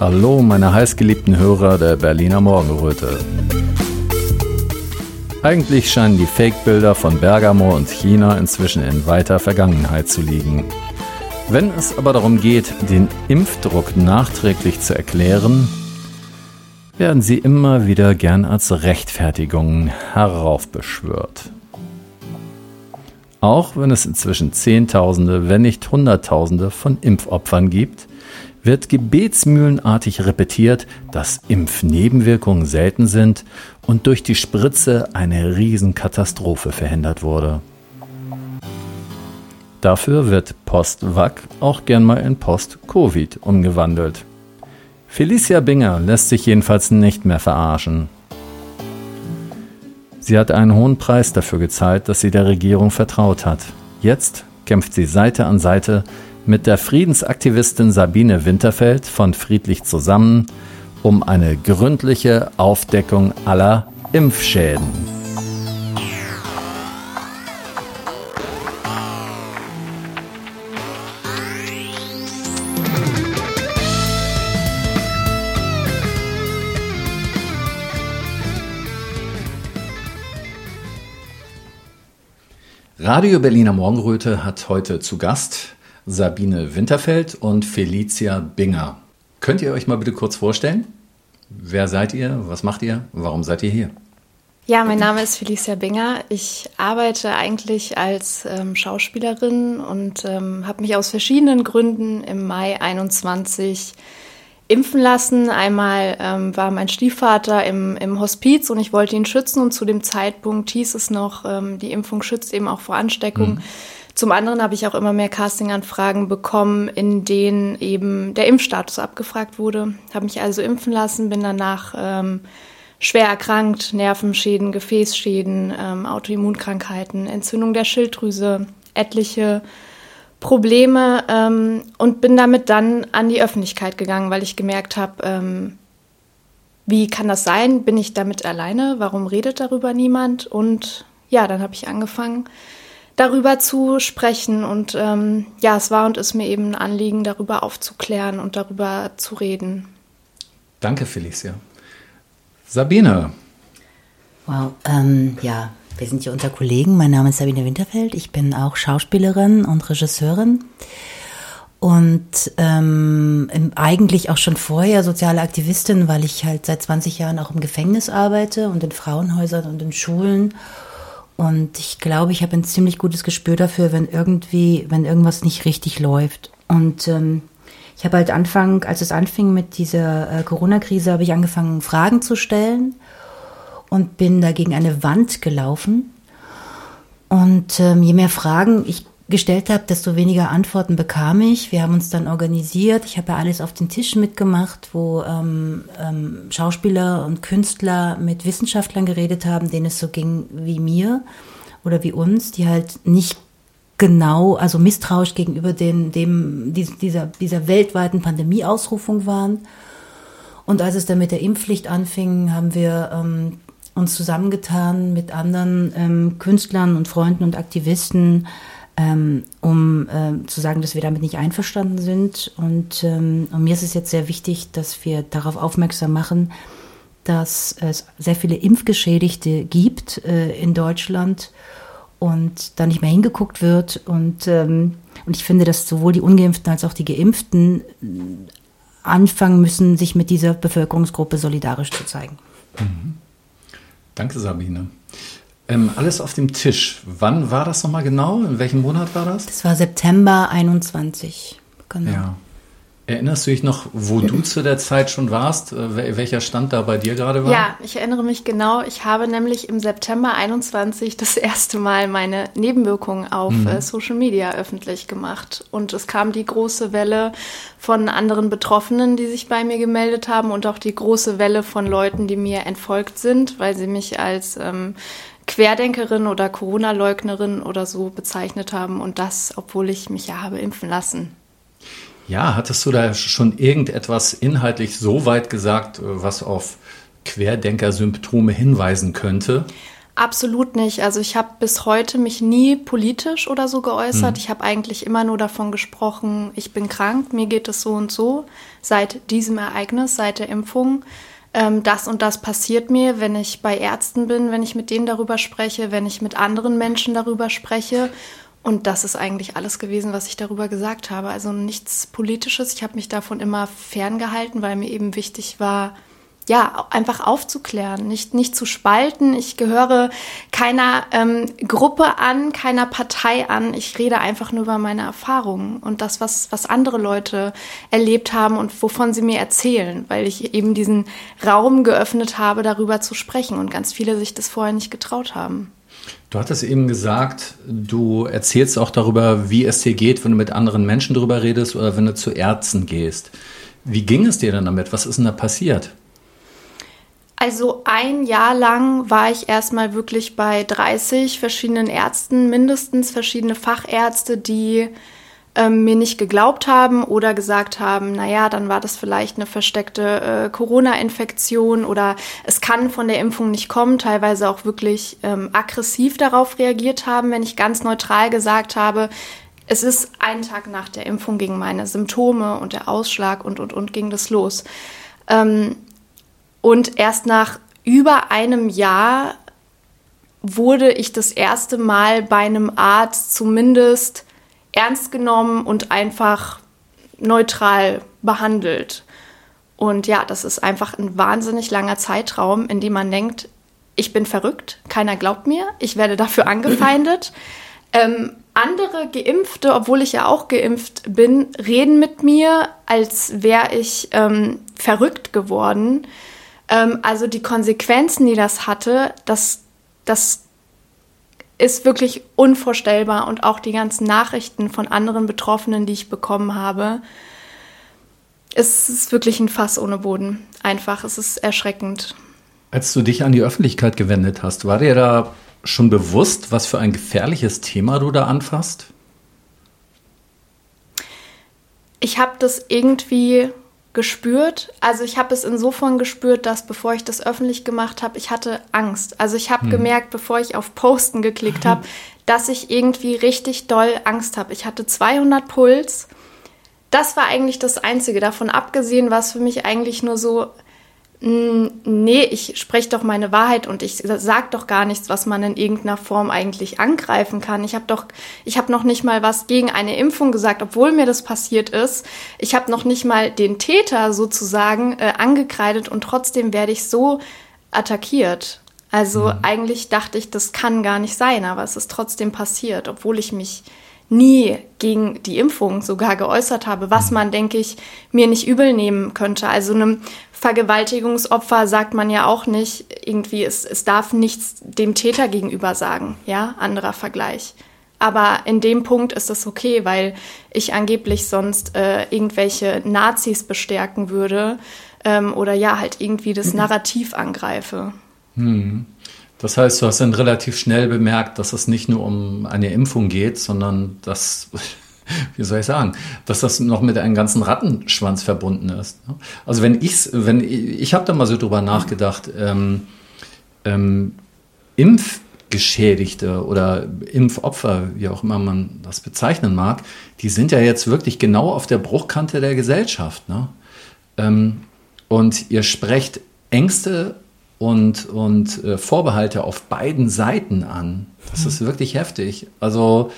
Hallo, meine heißgeliebten Hörer der Berliner Morgenröte. Eigentlich scheinen die Fake-Bilder von Bergamo und China inzwischen in weiter Vergangenheit zu liegen. Wenn es aber darum geht, den Impfdruck nachträglich zu erklären, werden sie immer wieder gern als Rechtfertigung heraufbeschwört. Auch wenn es inzwischen Zehntausende, wenn nicht Hunderttausende von Impfopfern gibt, wird gebetsmühlenartig repetiert, dass Impfnebenwirkungen selten sind und durch die Spritze eine Riesenkatastrophe verhindert wurde. Dafür wird Post-Vac auch gern mal in Post-Covid umgewandelt. Felicia Binger lässt sich jedenfalls nicht mehr verarschen. Sie hat einen hohen Preis dafür gezahlt, dass sie der Regierung vertraut hat. Jetzt kämpft sie Seite an Seite mit der Friedensaktivistin Sabine Winterfeld von Friedlich zusammen um eine gründliche Aufdeckung aller Impfschäden. Radio Berliner Morgenröte hat heute zu Gast Sabine Winterfeld und Felicia Binger. Könnt ihr euch mal bitte kurz vorstellen? Wer seid ihr? Was macht ihr? Warum seid ihr hier? Ja, mein Name ist Felicia Binger. Ich arbeite eigentlich als ähm, Schauspielerin und ähm, habe mich aus verschiedenen Gründen im Mai 21 impfen lassen. Einmal ähm, war mein Stiefvater im, im Hospiz und ich wollte ihn schützen und zu dem Zeitpunkt hieß es noch, ähm, die Impfung schützt eben auch vor Ansteckung. Mhm. Zum anderen habe ich auch immer mehr Castinganfragen bekommen, in denen eben der Impfstatus abgefragt wurde. Habe mich also impfen lassen, bin danach ähm, schwer erkrankt, Nervenschäden, Gefäßschäden, ähm, Autoimmunkrankheiten, Entzündung der Schilddrüse, etliche Probleme ähm, und bin damit dann an die Öffentlichkeit gegangen, weil ich gemerkt habe, ähm, wie kann das sein? Bin ich damit alleine? Warum redet darüber niemand? Und ja, dann habe ich angefangen, darüber zu sprechen. Und ähm, ja, es war und ist mir eben ein Anliegen, darüber aufzuklären und darüber zu reden. Danke, Felicia. Sabine. Wow, ähm, ja, wir sind hier unter Kollegen. Mein Name ist Sabine Winterfeld. Ich bin auch Schauspielerin und Regisseurin und ähm, eigentlich auch schon vorher soziale Aktivistin, weil ich halt seit 20 Jahren auch im Gefängnis arbeite und in Frauenhäusern und in Schulen. Und ich glaube, ich habe ein ziemlich gutes Gespür dafür, wenn irgendwie, wenn irgendwas nicht richtig läuft. Und ähm, ich habe halt Anfang, als es anfing mit dieser äh, Corona-Krise, habe ich angefangen, Fragen zu stellen und bin da gegen eine Wand gelaufen. Und ähm, je mehr Fragen ich gestellt habe, desto weniger Antworten bekam ich. Wir haben uns dann organisiert. Ich habe ja alles auf den Tisch mitgemacht, wo ähm, ähm, Schauspieler und Künstler mit Wissenschaftlern geredet haben, denen es so ging wie mir oder wie uns, die halt nicht genau, also misstrauisch gegenüber den, dem, dieser, dieser weltweiten Pandemieausrufung waren. Und als es dann mit der Impfpflicht anfing, haben wir ähm, uns zusammengetan mit anderen ähm, Künstlern und Freunden und Aktivisten, ähm, um äh, zu sagen, dass wir damit nicht einverstanden sind. Und, ähm, und mir ist es jetzt sehr wichtig, dass wir darauf aufmerksam machen, dass es sehr viele Impfgeschädigte gibt äh, in Deutschland und da nicht mehr hingeguckt wird. Und, ähm, und ich finde, dass sowohl die Ungeimpften als auch die Geimpften äh, anfangen müssen, sich mit dieser Bevölkerungsgruppe solidarisch zu zeigen. Mhm. Danke, Sabine. Ähm, alles auf dem Tisch. Wann war das nochmal genau? In welchem Monat war das? Das war September 21. Genau. Ja. Erinnerst du dich noch, wo du zu der Zeit schon warst? Äh, welcher Stand da bei dir gerade war? Ja, ich erinnere mich genau. Ich habe nämlich im September 21 das erste Mal meine Nebenwirkungen auf mhm. Äh, Social Media öffentlich gemacht. Und es kam die große Welle von anderen Betroffenen, die sich bei mir gemeldet haben und auch die große Welle von Leuten, die mir entfolgt sind, weil sie mich als ähm, Querdenkerin oder Corona-Leugnerin oder so bezeichnet haben. Und das, obwohl ich mich ja habe impfen lassen. Ja, hattest du da schon irgendetwas inhaltlich so weit gesagt, äh, was auf Querdenker-Symptome hinweisen könnte? Absolut nicht. Also ich habe bis heute mich nie politisch oder so geäußert. Mhm. Ich habe eigentlich immer nur davon gesprochen, ich bin krank, mir geht es so und so seit diesem Ereignis, seit der Impfung. Ähm, das und das passiert mir, wenn ich bei Ärzten bin, wenn ich mit denen darüber spreche, wenn ich mit anderen Menschen darüber spreche. Und das ist eigentlich alles gewesen, was ich darüber gesagt habe. Also nichts Politisches. Ich habe mich davon immer ferngehalten, weil mir eben wichtig war, ja, einfach aufzuklären, nicht, nicht zu spalten. Ich gehöre keiner ähm, Gruppe an, keiner Partei an. Ich rede einfach nur über meine Erfahrungen und das, was, was andere Leute erlebt haben und wovon sie mir erzählen, weil ich eben diesen Raum geöffnet habe, darüber zu sprechen und ganz viele sich das vorher nicht getraut haben. Du hattest eben gesagt, du erzählst auch darüber, wie es dir geht, wenn du mit anderen Menschen darüber redest oder wenn du zu Ärzten gehst. Wie ging es dir dann damit? Was ist denn da passiert? Also ein Jahr lang war ich erstmal wirklich bei 30 verschiedenen Ärzten, mindestens verschiedene Fachärzte, die ähm, mir nicht geglaubt haben oder gesagt haben, naja, dann war das vielleicht eine versteckte äh, Corona-Infektion oder es kann von der Impfung nicht kommen, teilweise auch wirklich ähm, aggressiv darauf reagiert haben, wenn ich ganz neutral gesagt habe, es ist einen Tag nach der Impfung gegen meine Symptome und der Ausschlag und, und, und ging das los. Ähm, und erst nach über einem Jahr wurde ich das erste Mal bei einem Arzt zumindest ernst genommen und einfach neutral behandelt. Und ja, das ist einfach ein wahnsinnig langer Zeitraum, in dem man denkt, ich bin verrückt, keiner glaubt mir, ich werde dafür angefeindet. Ähm, andere Geimpfte, obwohl ich ja auch geimpft bin, reden mit mir, als wäre ich ähm, verrückt geworden. Ähm, also die Konsequenzen, die das hatte, das, das ist wirklich unvorstellbar. Und auch die ganzen Nachrichten von anderen Betroffenen, die ich bekommen habe, es ist wirklich ein Fass ohne Boden. Einfach, es ist erschreckend. Als du dich an die Öffentlichkeit gewendet hast, war dir da schon bewusst, was für ein gefährliches Thema du da anfasst? Ich habe das irgendwie gespürt. Also ich habe es insofern gespürt, dass bevor ich das öffentlich gemacht habe, ich hatte Angst. Also ich habe hm. gemerkt, bevor ich auf Posten geklickt habe, dass ich irgendwie richtig doll Angst habe. Ich hatte 200 Puls. Das war eigentlich das Einzige. Davon abgesehen war es für mich eigentlich nur so, nee, ich spreche doch meine Wahrheit und ich sage doch gar nichts, was man in irgendeiner Form eigentlich angreifen kann. Ich habe doch, ich habe noch nicht mal was gegen eine Impfung gesagt, obwohl mir das passiert ist. Ich habe noch nicht mal den Täter sozusagen äh, angekreidet und trotzdem werde ich so attackiert. Also mhm. eigentlich dachte ich, das kann gar nicht sein, aber es ist trotzdem passiert, obwohl ich mich nie gegen die Impfung sogar geäußert habe, was man, denke ich, mir nicht übel nehmen könnte. Also einem Vergewaltigungsopfer sagt man ja auch nicht irgendwie, es, es darf nichts dem Täter gegenüber sagen, ja, anderer Vergleich. Aber in dem Punkt ist es okay, weil ich angeblich sonst äh, irgendwelche Nazis bestärken würde ähm, oder ja, halt irgendwie das mhm. Narrativ angreife. Hm. Das heißt, du hast dann relativ schnell bemerkt, dass es nicht nur um eine Impfung geht, sondern dass, wie soll ich sagen, dass das noch mit einem ganzen Rattenschwanz verbunden ist. Also wenn ich's, wenn ich habe da mal so drüber nachgedacht, ähm, ähm, Impfgeschädigte oder Impfopfer, wie auch immer man das bezeichnen mag, die sind ja jetzt wirklich genau auf der Bruchkante der Gesellschaft. Ne? Ähm, und ihr sprecht Ängste und, und äh, Vorbehalte auf beiden Seiten an. Das mhm. ist wirklich heftig. Also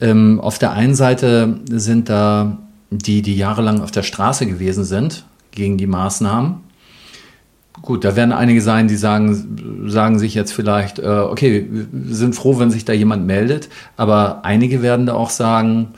ähm, auf der einen Seite sind da die, die jahrelang auf der Straße gewesen sind gegen die Maßnahmen. Gut, da werden einige sein, die sagen, sagen sich jetzt vielleicht, äh, okay, wir sind froh, wenn sich da jemand meldet, aber einige werden da auch sagen,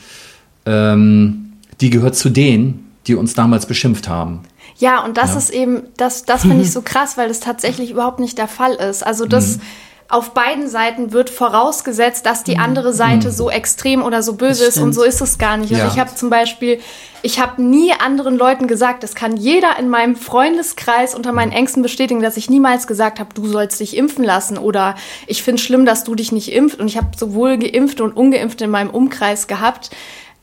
ähm, die gehört zu denen, die uns damals beschimpft haben. Ja, und das ja. ist eben, das, das finde ich so krass, weil das tatsächlich überhaupt nicht der Fall ist. Also das. Mhm. Auf beiden Seiten wird vorausgesetzt, dass die mhm. andere Seite mhm. so extrem oder so böse ist und so ist es gar nicht. Ja. Also ich habe zum Beispiel, ich habe nie anderen Leuten gesagt, das kann jeder in meinem Freundeskreis unter meinen mhm. Ängsten bestätigen, dass ich niemals gesagt habe, du sollst dich impfen lassen oder ich finde schlimm, dass du dich nicht impft. Und ich habe sowohl geimpft und ungeimpft in meinem Umkreis gehabt.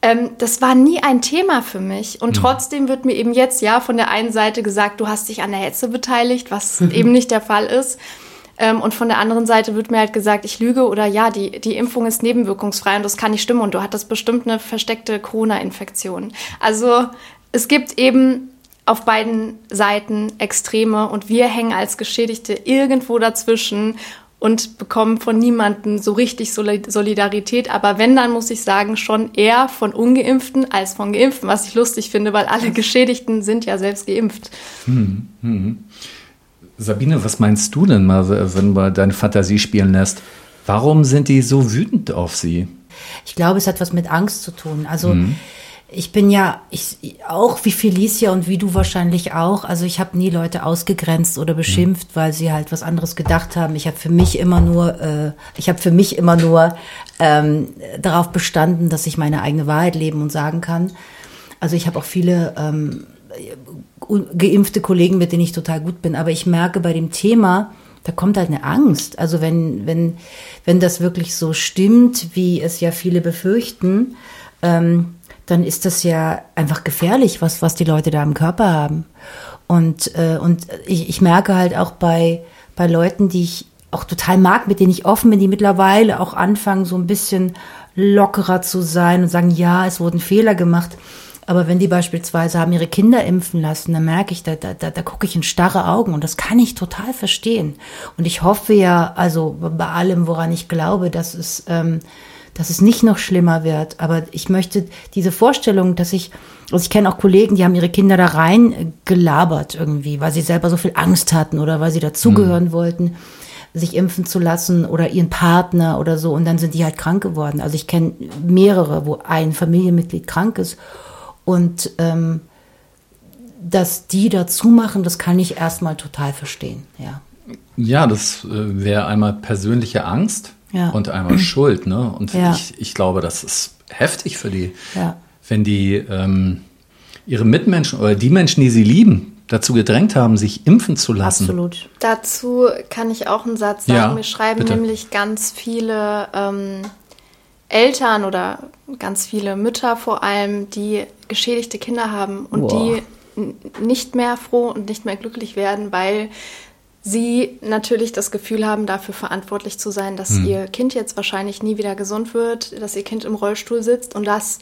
Ähm, das war nie ein Thema für mich. Und mhm. trotzdem wird mir eben jetzt ja von der einen Seite gesagt, du hast dich an der Hetze beteiligt, was eben nicht der Fall ist. Ähm, und von der anderen Seite wird mir halt gesagt, ich lüge oder ja, die, die Impfung ist nebenwirkungsfrei und das kann nicht stimmen und du hattest bestimmt eine versteckte Corona-Infektion. Also es gibt eben auf beiden Seiten Extreme und wir hängen als Geschädigte irgendwo dazwischen und bekommen von niemandem so richtig Solidarität. Aber wenn, dann muss ich sagen, schon eher von Ungeimpften als von Geimpften, was ich lustig finde, weil alle Geschädigten sind ja selbst geimpft. Hm, hm. Sabine, was meinst du denn mal, wenn man deine Fantasie spielen lässt? Warum sind die so wütend auf sie? Ich glaube, es hat was mit Angst zu tun. Also mhm. Ich bin ja ich, auch wie Felicia und wie du wahrscheinlich auch. Also ich habe nie Leute ausgegrenzt oder beschimpft, weil sie halt was anderes gedacht haben. Ich habe für mich immer nur, äh, ich habe für mich immer nur ähm, darauf bestanden, dass ich meine eigene Wahrheit leben und sagen kann. Also ich habe auch viele ähm, geimpfte Kollegen, mit denen ich total gut bin. Aber ich merke bei dem Thema, da kommt halt eine Angst. Also wenn, wenn, wenn das wirklich so stimmt, wie es ja viele befürchten, ähm, dann ist das ja einfach gefährlich, was, was die Leute da im Körper haben. Und, äh, und ich, ich merke halt auch bei, bei Leuten, die ich auch total mag, mit denen ich offen bin, die mittlerweile auch anfangen, so ein bisschen lockerer zu sein und sagen, ja, es wurden Fehler gemacht. Aber wenn die beispielsweise haben ihre Kinder impfen lassen, dann merke ich, da, da, da, da gucke ich in starre Augen und das kann ich total verstehen. Und ich hoffe ja, also bei allem, woran ich glaube, dass es, ähm, dass es nicht noch schlimmer wird. Aber ich möchte diese Vorstellung, dass ich, also ich kenne auch Kollegen, die haben ihre Kinder da rein gelabert irgendwie, weil sie selber so viel Angst hatten oder weil sie dazugehören mhm. wollten sich impfen zu lassen oder ihren Partner oder so und dann sind die halt krank geworden. Also ich kenne mehrere, wo ein Familienmitglied krank ist und ähm, dass die dazu machen, das kann ich erstmal total verstehen, ja. Ja, das äh, wäre einmal persönliche Angst ja. und einmal Schuld, ne? Und ja. ich, ich glaube, das ist heftig für die, ja. wenn die ähm, ihre Mitmenschen oder die Menschen, die sie lieben, dazu gedrängt haben, sich impfen zu lassen. Absolut. Dazu kann ich auch einen Satz sagen. Ja, Mir schreiben bitte. nämlich ganz viele ähm, Eltern oder ganz viele Mütter vor allem, die geschädigte Kinder haben und wow. die nicht mehr froh und nicht mehr glücklich werden, weil sie natürlich das Gefühl haben, dafür verantwortlich zu sein, dass hm. ihr Kind jetzt wahrscheinlich nie wieder gesund wird, dass ihr Kind im Rollstuhl sitzt und das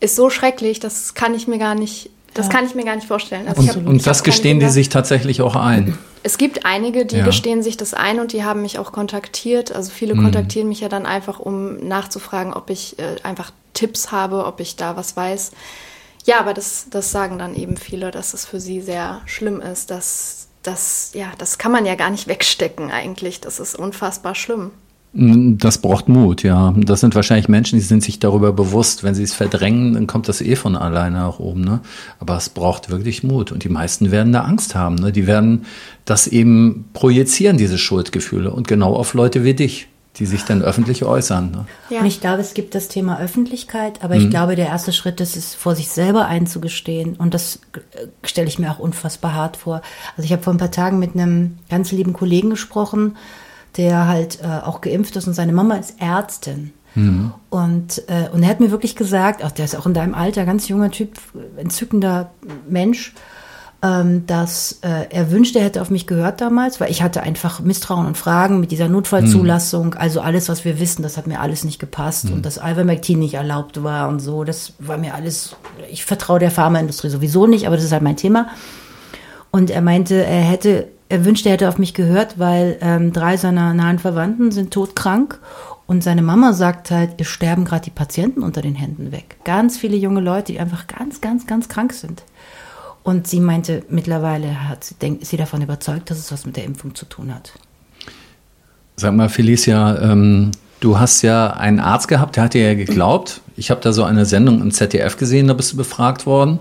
ist so schrecklich, das kann ich mir gar nicht das ja. kann ich mir gar nicht vorstellen. Also und, hab, und das gestehen die sich tatsächlich auch ein. Es gibt einige, die ja. gestehen sich das ein und die haben mich auch kontaktiert. Also viele mhm. kontaktieren mich ja dann einfach, um nachzufragen, ob ich äh, einfach Tipps habe, ob ich da was weiß. Ja, aber das, das sagen dann eben viele, dass es für sie sehr schlimm ist. Dass, das, ja, das kann man ja gar nicht wegstecken eigentlich. Das ist unfassbar schlimm. Das braucht Mut, ja. Das sind wahrscheinlich Menschen, die sind sich darüber bewusst. Wenn sie es verdrängen, dann kommt das eh von alleine nach oben. Ne? Aber es braucht wirklich Mut. Und die meisten werden da Angst haben. Ne? Die werden das eben projizieren, diese Schuldgefühle. Und genau auf Leute wie dich, die sich dann öffentlich äußern. Ne? Ja. Und ich glaube, es gibt das Thema Öffentlichkeit. Aber mhm. ich glaube, der erste Schritt ist es, vor sich selber einzugestehen. Und das stelle ich mir auch unfassbar hart vor. Also ich habe vor ein paar Tagen mit einem ganz lieben Kollegen gesprochen der halt äh, auch geimpft ist und seine Mama ist Ärztin. Mhm. Und, äh, und er hat mir wirklich gesagt, ach, der ist auch in deinem Alter, ganz junger Typ, entzückender Mensch, ähm, dass äh, er wünschte, er hätte auf mich gehört damals, weil ich hatte einfach Misstrauen und Fragen mit dieser Notfallzulassung, mhm. also alles, was wir wissen, das hat mir alles nicht gepasst mhm. und dass Ivermectin nicht erlaubt war und so, das war mir alles, ich vertraue der Pharmaindustrie sowieso nicht, aber das ist halt mein Thema. Und er meinte, er hätte er wünschte, er hätte auf mich gehört, weil ähm, drei seiner nahen Verwandten sind todkrank und seine Mama sagt halt, ihr sterben gerade die Patienten unter den Händen weg. Ganz viele junge Leute, die einfach ganz, ganz, ganz krank sind. Und sie meinte, mittlerweile hat sie, denk, ist sie davon überzeugt, dass es was mit der Impfung zu tun hat. Sag mal, Felicia, ähm, du hast ja einen Arzt gehabt, der hat dir ja geglaubt. Ich habe da so eine Sendung im ZDF gesehen, da bist du befragt worden.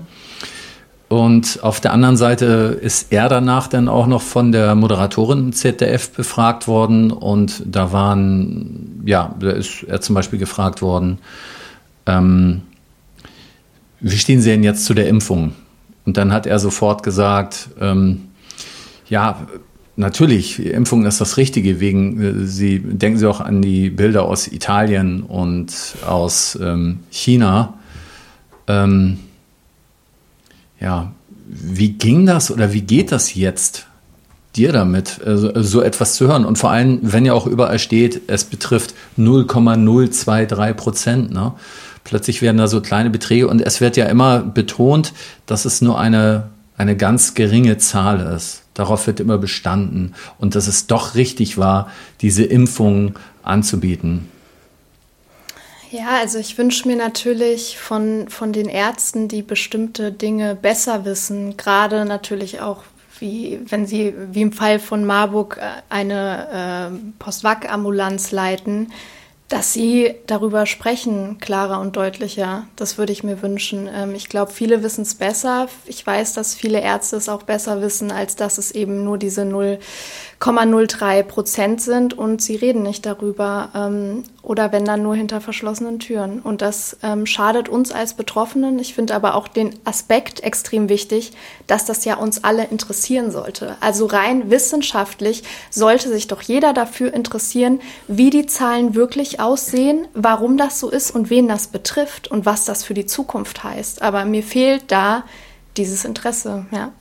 Und auf der anderen Seite ist er danach dann auch noch von der Moderatorin im ZDF befragt worden. Und da waren, ja, da ist er zum Beispiel gefragt worden, ähm, wie stehen Sie denn jetzt zu der Impfung? Und dann hat er sofort gesagt, ähm, ja, natürlich, Impfung ist das Richtige, wegen, äh, Sie denken Sie auch an die Bilder aus Italien und aus ähm, China. Ähm, ja, wie ging das oder wie geht das jetzt? dir damit, äh, so etwas zu hören? Und vor allem, wenn ja auch überall steht, es betrifft 0,023 Prozent. Ne? Plötzlich werden da so kleine Beträge und es wird ja immer betont, dass es nur eine, eine ganz geringe Zahl ist. Darauf wird immer bestanden und dass es doch richtig war, diese Impfung anzubieten. Ja, also ich wünsche mir natürlich von, von den Ärzten, die bestimmte Dinge besser wissen, gerade natürlich auch, wie wenn sie, wie im Fall von Marburg, äh, eine äh, Postwag-Ambulanz leiten, dass sie darüber sprechen, klarer und deutlicher. Das würde ich mir wünschen. Ähm, ich glaube, viele wissen es besser. Ich weiß, dass viele Ärzte es auch besser wissen, als dass es eben nur diese 0,03 Prozent sind und sie reden nicht darüber. Ähm, oder wenn dann nur hinter verschlossenen Türen. Und das ähm, schadet uns als Betroffenen. Ich finde aber auch den Aspekt extrem wichtig, dass das ja uns alle interessieren sollte. Also rein wissenschaftlich sollte sich doch jeder dafür interessieren, wie die Zahlen wirklich aussehen, warum das so ist und wen das betrifft und was das für die Zukunft heißt. Aber mir fehlt da dieses Interesse, ja.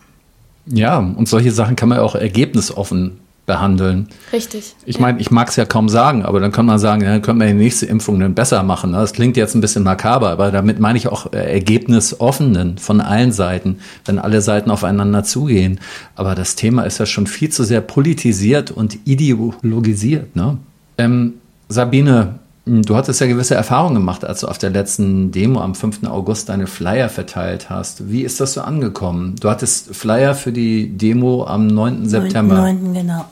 Ja, und solche Sachen kann man auch ergebnisoffen behandeln. Richtig. Ich ja. meine, ich mag es ja kaum sagen, aber dann kann man sagen, ja, dann können wir die nächste Impfung dann besser machen. Das klingt jetzt ein bisschen makaber, aber damit meine ich auch äh, ergebnisoffenen von allen Seiten, wenn alle Seiten aufeinander zugehen. Aber das Thema ist ja schon viel zu sehr politisiert und ideologisiert. Ne? Ähm, Sabine, du hattest ja gewisse Erfahrungen gemacht, als du auf der letzten Demo am 5. August deine Flyer verteilt hast. Wie ist das so angekommen? Du hattest Flyer für die Demo am 9. September. 9. genau.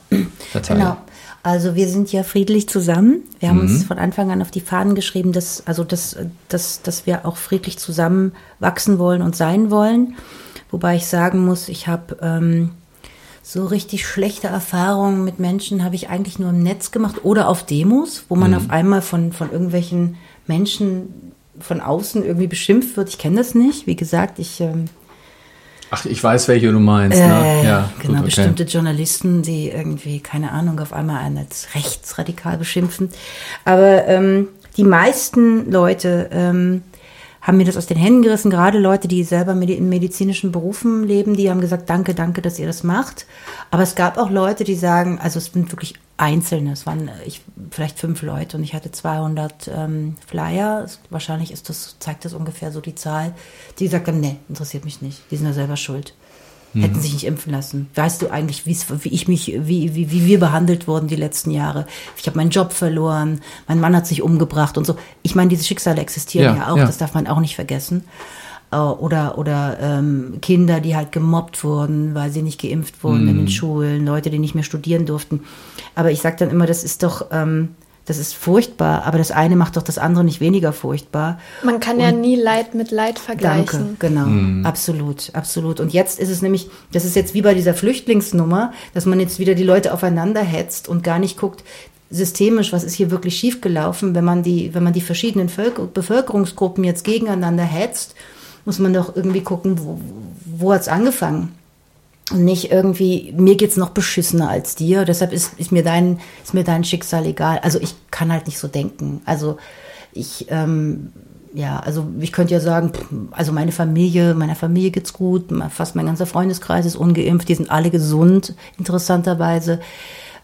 Verteilt. Genau. Also wir sind ja friedlich zusammen. Wir haben mhm. uns von Anfang an auf die Fahnen geschrieben, dass, also dass, dass, dass wir auch friedlich zusammen wachsen wollen und sein wollen. Wobei ich sagen muss, ich habe ähm, so richtig schlechte Erfahrungen mit Menschen habe ich eigentlich nur im Netz gemacht oder auf Demos, wo man mhm. auf einmal von, von irgendwelchen Menschen von außen irgendwie beschimpft wird. Ich kenne das nicht. Wie gesagt, ich. Ähm, Ach, ich weiß, welche du meinst. Ne? Äh, ja, genau, gut, okay. bestimmte Journalisten, die irgendwie, keine Ahnung, auf einmal einen als rechtsradikal beschimpfen. Aber ähm, die meisten Leute ähm, haben mir das aus den Händen gerissen, gerade Leute, die selber in medizinischen Berufen leben, die haben gesagt, danke, danke, dass ihr das macht. Aber es gab auch Leute, die sagen, also es sind wirklich Einzelne, es waren ich, vielleicht fünf Leute und ich hatte 200 ähm, Flyer. Wahrscheinlich ist das, zeigt das ungefähr so die Zahl, die gesagt haben, nee, interessiert mich nicht, die sind ja selber schuld. Hätten sich nicht impfen lassen. Weißt du eigentlich, wie ich mich, wie, wie, wie wir behandelt wurden die letzten Jahre? Ich habe meinen Job verloren, mein Mann hat sich umgebracht und so. Ich meine, diese Schicksale existieren ja, ja auch, ja. das darf man auch nicht vergessen. Äh, oder, oder ähm, Kinder, die halt gemobbt wurden, weil sie nicht geimpft wurden mhm. in den mhm. Schulen, Leute, die nicht mehr studieren durften. Aber ich sage dann immer, das ist doch, ähm, das ist furchtbar, aber das eine macht doch das andere nicht weniger furchtbar. Man kann und ja nie Leid mit Leid vergleichen. Danke, genau, mhm. absolut, absolut. Und jetzt ist es nämlich, das ist jetzt wie bei dieser Flüchtlingsnummer, dass man jetzt wieder die Leute aufeinander hetzt und gar nicht guckt, systemisch, was ist hier wirklich schiefgelaufen, wenn man die, wenn man die verschiedenen Völker Bevölkerungsgruppen jetzt gegeneinander hetzt, muss man doch irgendwie gucken, wo, wo hat es angefangen? Nicht irgendwie, mir geht's noch beschissener als dir, deshalb ist, ist, mir dein, ist mir dein Schicksal egal. Also ich kann halt nicht so denken. Also ich, ähm, ja, also ich könnte ja sagen, also meine Familie, meiner Familie geht's gut, fast mein ganzer Freundeskreis ist ungeimpft, die sind alle gesund, interessanterweise.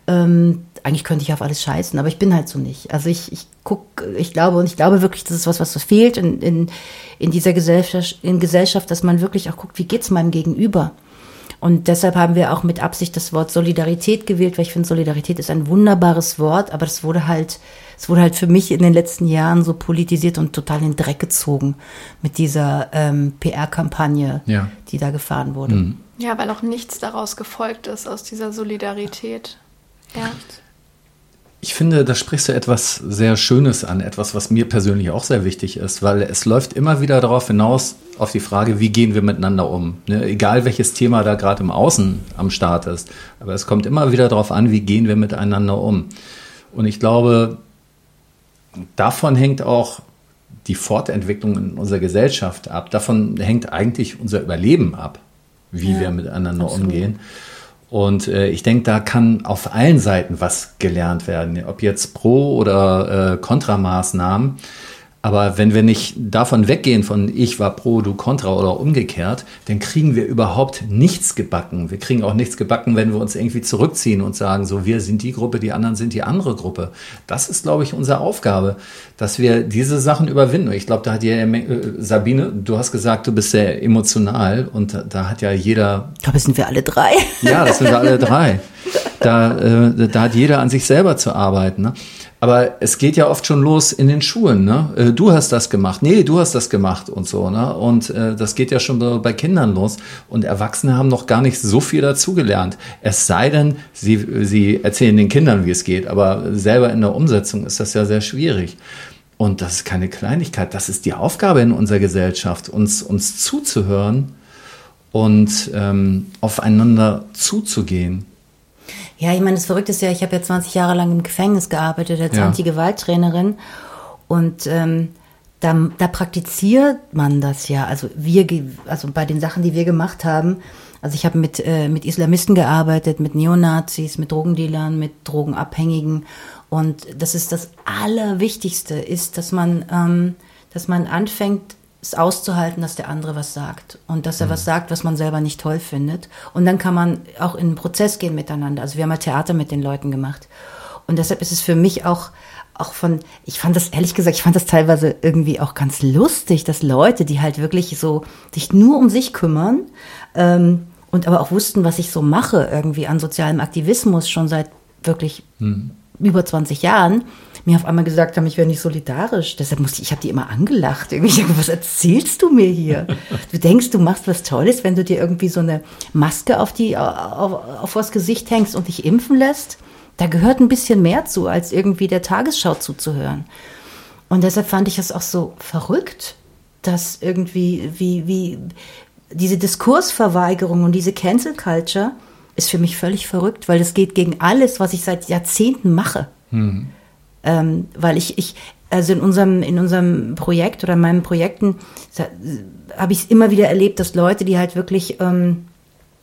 Ähm, eigentlich könnte ich auf alles scheißen, aber ich bin halt so nicht. Also ich, ich gucke, ich glaube und ich glaube wirklich, das ist was, was fehlt in, in, in dieser Gesellschaft, in Gesellschaft, dass man wirklich auch guckt, wie geht's meinem Gegenüber? Und deshalb haben wir auch mit Absicht das Wort Solidarität gewählt, weil ich finde, Solidarität ist ein wunderbares Wort, aber es wurde halt, es wurde halt für mich in den letzten Jahren so politisiert und total in den Dreck gezogen mit dieser ähm, PR-Kampagne, ja. die da gefahren wurde. Mhm. Ja, weil auch nichts daraus gefolgt ist aus dieser Solidarität. Ja. Ich finde, da sprichst du etwas sehr Schönes an, etwas, was mir persönlich auch sehr wichtig ist, weil es läuft immer wieder darauf hinaus, auf die Frage, wie gehen wir miteinander um. Ne? Egal welches Thema da gerade im Außen am Start ist. Aber es kommt immer wieder darauf an, wie gehen wir miteinander um. Und ich glaube, davon hängt auch die Fortentwicklung in unserer Gesellschaft ab. Davon hängt eigentlich unser Überleben ab, wie ja, wir miteinander absolut. umgehen. Und äh, ich denke, da kann auf allen Seiten was gelernt werden, ob jetzt Pro- oder äh, Kontramaßnahmen. Aber wenn wir nicht davon weggehen, von ich war pro, du contra oder umgekehrt, dann kriegen wir überhaupt nichts gebacken. Wir kriegen auch nichts gebacken, wenn wir uns irgendwie zurückziehen und sagen, so wir sind die Gruppe, die anderen sind die andere Gruppe. Das ist, glaube ich, unsere Aufgabe, dass wir diese Sachen überwinden. Ich glaube, da hat ja äh, Sabine, du hast gesagt, du bist sehr emotional und da hat ja jeder. Glaube, sind wir alle drei. Ja, das sind wir alle drei. Da, äh, da hat jeder an sich selber zu arbeiten. Ne? Aber es geht ja oft schon los in den Schulen. Ne? Äh, du hast das gemacht, nee, du hast das gemacht und so. Ne? Und äh, das geht ja schon bei Kindern los. Und Erwachsene haben noch gar nicht so viel dazugelernt. Es sei denn, sie, sie erzählen den Kindern, wie es geht. Aber selber in der Umsetzung ist das ja sehr schwierig. Und das ist keine Kleinigkeit. Das ist die Aufgabe in unserer Gesellschaft, uns, uns zuzuhören und ähm, aufeinander zuzugehen. Ja, ich meine, das Verrückte ist ja, ich habe ja 20 Jahre lang im Gefängnis gearbeitet als ja. Anti-Gewalt-Trainerin und ähm, da, da praktiziert man das ja. Also wir, also bei den Sachen, die wir gemacht haben, also ich habe mit, äh, mit Islamisten gearbeitet, mit Neonazis, mit Drogendealern, mit Drogenabhängigen und das ist das Allerwichtigste, ist, dass man, ähm, dass man anfängt, es auszuhalten, dass der andere was sagt und dass er mhm. was sagt, was man selber nicht toll findet. Und dann kann man auch in einen Prozess gehen miteinander. Also wir haben mal Theater mit den Leuten gemacht. Und deshalb ist es für mich auch, auch von, ich fand das, ehrlich gesagt, ich fand das teilweise irgendwie auch ganz lustig, dass Leute, die halt wirklich so sich nur um sich kümmern ähm, und aber auch wussten, was ich so mache, irgendwie an sozialem Aktivismus schon seit wirklich mhm. Über 20 Jahren, mir auf einmal gesagt haben, ich wäre nicht solidarisch. Deshalb musste ich, ich habe die immer angelacht. Irgendwie, was erzählst du mir hier? Du denkst, du machst was Tolles, wenn du dir irgendwie so eine Maske auf die auf, auf das Gesicht hängst und dich impfen lässt. Da gehört ein bisschen mehr zu, als irgendwie der Tagesschau zuzuhören. Und deshalb fand ich es auch so verrückt, dass irgendwie wie wie diese Diskursverweigerung und diese Cancel Culture ist für mich völlig verrückt, weil es geht gegen alles, was ich seit Jahrzehnten mache. Hm. Ähm, weil ich, ich, also in unserem, in unserem Projekt oder in meinen Projekten habe ich es immer wieder erlebt, dass Leute, die halt wirklich ähm,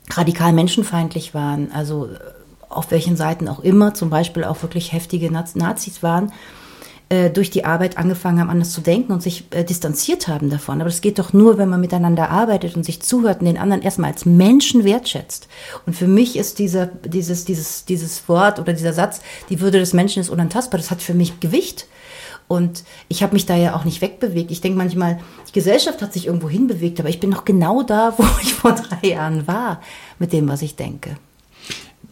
radikal menschenfeindlich waren, also auf welchen Seiten auch immer, zum Beispiel auch wirklich heftige Nazis waren, äh, durch die Arbeit angefangen haben, anders zu denken und sich äh, distanziert haben davon. Aber das geht doch nur, wenn man miteinander arbeitet und sich zuhört und den anderen erstmal als Menschen wertschätzt. Und für mich ist dieser, dieses, dieses, dieses Wort oder dieser Satz, die Würde des Menschen ist unantastbar, das hat für mich Gewicht. Und ich habe mich da ja auch nicht wegbewegt. Ich denke manchmal, die Gesellschaft hat sich irgendwo hinbewegt, aber ich bin noch genau da, wo ich vor drei Jahren war, mit dem, was ich denke.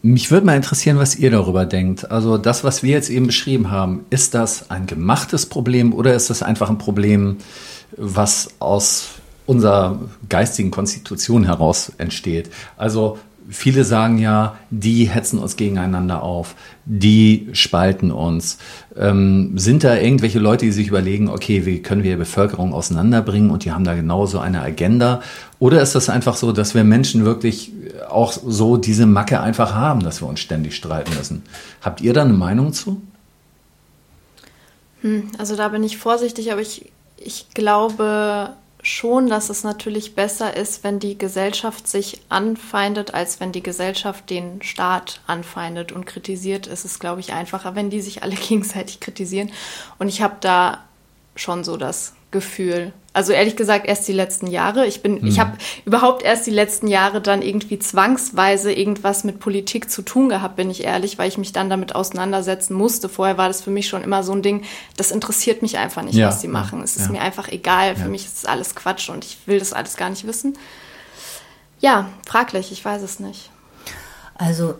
Mich würde mal interessieren, was ihr darüber denkt. Also das, was wir jetzt eben beschrieben haben, ist das ein gemachtes Problem oder ist das einfach ein Problem, was aus unserer geistigen Konstitution heraus entsteht? Also viele sagen ja, die hetzen uns gegeneinander auf, die spalten uns. Ähm, sind da irgendwelche Leute, die sich überlegen, okay, wie können wir die Bevölkerung auseinanderbringen und die haben da genauso eine Agenda? Oder ist das einfach so, dass wir Menschen wirklich auch so diese Macke einfach haben, dass wir uns ständig streiten müssen? Habt ihr da eine Meinung zu? Hm, also da bin ich vorsichtig, aber ich, ich glaube, schon, dass es natürlich besser ist, wenn die Gesellschaft sich anfeindet, als wenn die Gesellschaft den Staat anfeindet und kritisiert. Es ist, glaube ich, einfacher, wenn die sich alle gegenseitig kritisieren. Und ich habe da schon so das Gefühl. Also ehrlich gesagt erst die letzten Jahre. Ich bin, mhm. ich habe überhaupt erst die letzten Jahre dann irgendwie zwangsweise irgendwas mit Politik zu tun gehabt, bin ich ehrlich, weil ich mich dann damit auseinandersetzen musste. Vorher war das für mich schon immer so ein Ding, das interessiert mich einfach nicht, ja. was sie machen. Es ist ja. mir einfach egal. Für ja. mich ist es alles Quatsch und ich will das alles gar nicht wissen. Ja, fraglich, ich weiß es nicht. Also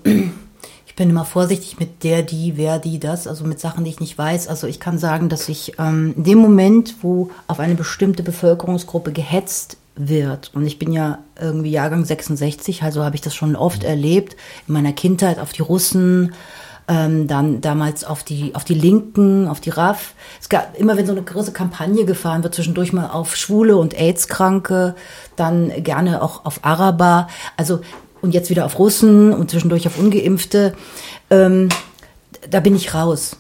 bin immer vorsichtig mit der, die, wer, die, das, also mit Sachen, die ich nicht weiß. Also ich kann sagen, dass ich ähm, in dem Moment, wo auf eine bestimmte Bevölkerungsgruppe gehetzt wird, und ich bin ja irgendwie Jahrgang 66, also habe ich das schon oft erlebt, in meiner Kindheit auf die Russen, ähm, dann damals auf die, auf die Linken, auf die RAF. Es gab immer, wenn so eine große Kampagne gefahren wird, zwischendurch mal auf Schwule und AIDS-Kranke, dann gerne auch auf Araber. Also und jetzt wieder auf Russen und zwischendurch auf Ungeimpfte, ähm, da bin ich raus.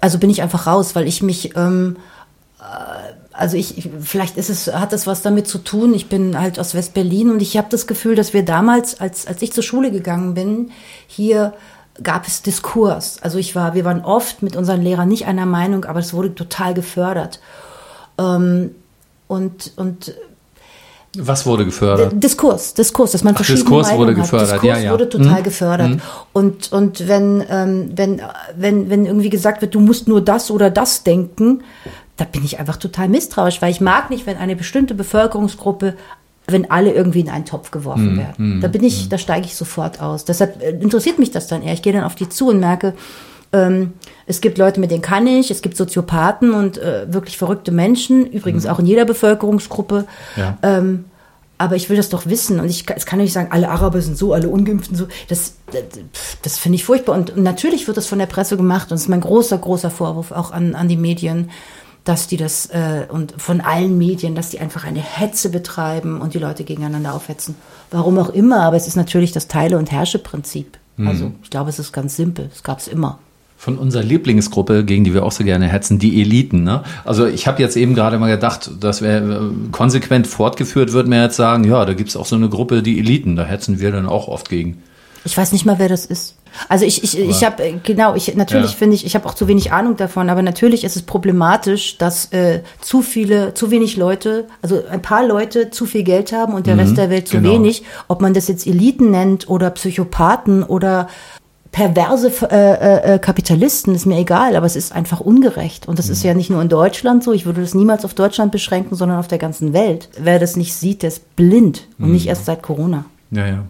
Also bin ich einfach raus, weil ich mich, ähm, äh, also ich, vielleicht ist es, hat das was damit zu tun. Ich bin halt aus West-Berlin und ich habe das Gefühl, dass wir damals, als, als ich zur Schule gegangen bin, hier gab es Diskurs. Also ich war, wir waren oft mit unseren Lehrern nicht einer Meinung, aber es wurde total gefördert. Ähm, und, und was wurde gefördert? Diskurs, Diskurs, dass man Ach, verschiedene Diskurs Meinungen wurde gefördert, hat. Diskurs ja, ja. wurde total Mhm. gefördert. Mhm. Und, und wenn, ähm, wenn, wenn, wenn irgendwie gesagt wird, du musst nur das oder das denken, da bin ich einfach total misstrauisch, weil ich mag nicht, wenn eine bestimmte Bevölkerungsgruppe wenn alle irgendwie in einen Topf geworfen Mhm. werden. Da bin ich, da steige ich sofort aus. Deshalb äh, interessiert mich das dann eher. Ich gehe dann auf die zu und merke, ähm, es gibt Leute, mit denen kann ich, es gibt Soziopathen und äh, wirklich verrückte Menschen, übrigens auch in jeder Bevölkerungsgruppe. Mhm. Ja. Ähm, aber ich will das doch wissen und ich es kann nicht sagen, alle Araber sind so, alle Ungeimpften so. Das, das, das finde ich furchtbar. Und, und natürlich wird das von der Presse gemacht und es ist mein großer, großer Vorwurf auch an, an die Medien, dass die das äh, und von allen Medien, dass die einfach eine Hetze betreiben und die Leute gegeneinander aufhetzen. Warum auch immer, aber es ist natürlich das Teile- und Herrsche-Prinzip. Also ich glaube, es ist ganz simpel. Es gab es immer. Von unserer Lieblingsgruppe, gegen die wir auch so gerne hetzen, die Eliten. Ne? Also ich habe jetzt eben gerade mal gedacht, dass wir äh, konsequent fortgeführt wird, mir jetzt sagen, ja, da gibt es auch so eine Gruppe, die Eliten, da hetzen wir dann auch oft gegen. Ich weiß nicht mal, wer das ist. Also ich, ich, ich habe, genau, ich natürlich Ja. finde ich, ich habe auch zu wenig Ahnung davon, aber natürlich ist es problematisch, dass äh, zu viele, zu wenig Leute, also ein paar Leute zu viel Geld haben und der Rest der Welt zu genau. wenig. Ob man das jetzt Eliten nennt oder Psychopathen oder perverse äh, äh, Kapitalisten, ist mir egal, aber es ist einfach ungerecht. Und das ist ja nicht nur in Deutschland so, ich würde das niemals auf Deutschland beschränken, sondern auf der ganzen Welt. Wer das nicht sieht, der ist blind und nicht erst seit Corona. Ja, ja.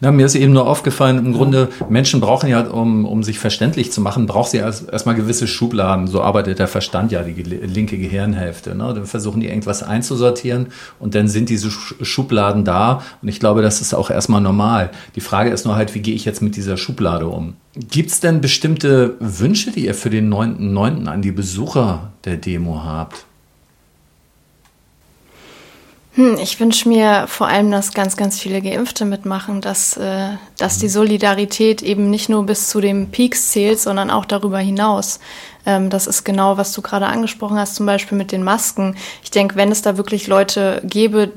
Na, mir ist eben nur aufgefallen, im Grunde, Menschen brauchen ja, um, um sich verständlich zu machen, braucht sie erst- erstmal gewisse Schubladen. So arbeitet der Verstand ja, die linke Gehirnhälfte. Ne? Dann versuchen die irgendwas einzusortieren und dann sind diese Sch- Schubladen da. Und ich glaube, das ist auch erstmal normal. Die Frage ist nur halt, wie gehe ich jetzt mit dieser Schublade um? Gibt es denn bestimmte Wünsche, die ihr für den 9.9. an die Besucher der Demo habt? Hm, ich wünsche mir vor allem, dass ganz, ganz viele Geimpfte mitmachen, dass, äh, dass die Solidarität eben nicht nur bis zu dem Peaks zählt, sondern auch darüber hinaus. Ähm, das ist genau, was du gerade angesprochen hast, zum Beispiel mit den Masken. Ich denke, wenn es da wirklich Leute gäbe,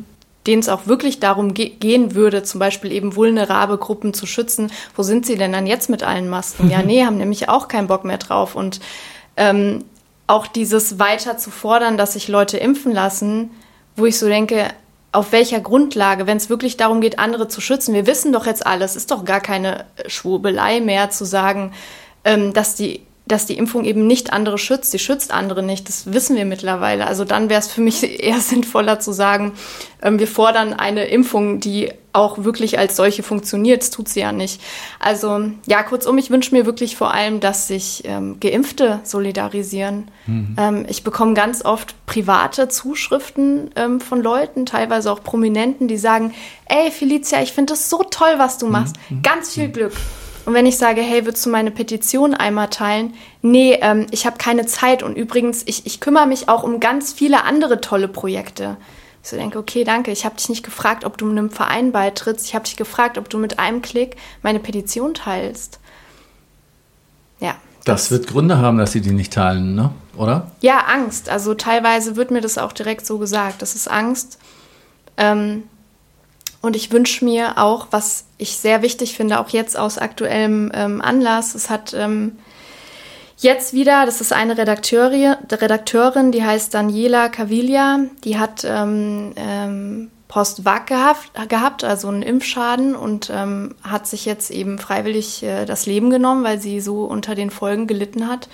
denen es auch wirklich darum ge gehen würde, zum Beispiel eben vulnerable Gruppen zu schützen, wo sind sie denn dann jetzt mit allen Masken? Ja, nee, haben nämlich auch keinen Bock mehr drauf. Und ähm, auch dieses weiter zu fordern, dass sich Leute impfen lassen, wo ich so denke, auf welcher Grundlage, wenn es wirklich darum geht, andere zu schützen. Wir wissen doch jetzt alles, ist doch gar keine Schwurbelei mehr zu sagen, ähm, dass die dass die Impfung eben nicht andere schützt, sie schützt andere nicht, das wissen wir mittlerweile. Also dann wäre es für mich eher sinnvoller zu sagen, ähm, wir fordern eine Impfung, die auch wirklich als solche funktioniert. Das tut sie ja nicht. Also ja, kurzum, ich wünsche mir wirklich vor allem, dass sich ähm, Geimpfte solidarisieren. Ähm, ich bekomme ganz oft private Zuschriften ähm, von Leuten, teilweise auch Prominenten, die sagen, ey Felicia, ich finde das so toll, was du machst. Ganz viel Glück. Und wenn ich sage, hey, würdest du meine Petition einmal teilen? Nee, ähm, ich habe keine Zeit. Und übrigens, ich, ich kümmere mich auch um ganz viele andere tolle Projekte. Ich so denke, okay, danke. Ich habe dich nicht gefragt, ob du einem Verein beitrittst. Ich habe dich gefragt, ob du mit einem Klick meine Petition teilst. Ja. Das wird Gründe haben, dass sie die nicht teilen, ne? oder? Ja, Angst. Also teilweise wird mir das auch direkt so gesagt. Das ist Angst. Ähm, und ich wünsche mir auch, was ich sehr wichtig finde, auch jetzt aus aktuellem ähm, Anlass, es hat ähm, jetzt wieder, das ist eine Redakteurin, die heißt Daniela Caviglia, die hat ähm, ähm, Post-Vac gehabt, gehabt, also einen Impfschaden und ähm, hat sich jetzt eben freiwillig äh, das Leben genommen, weil sie so unter den Folgen gelitten hat.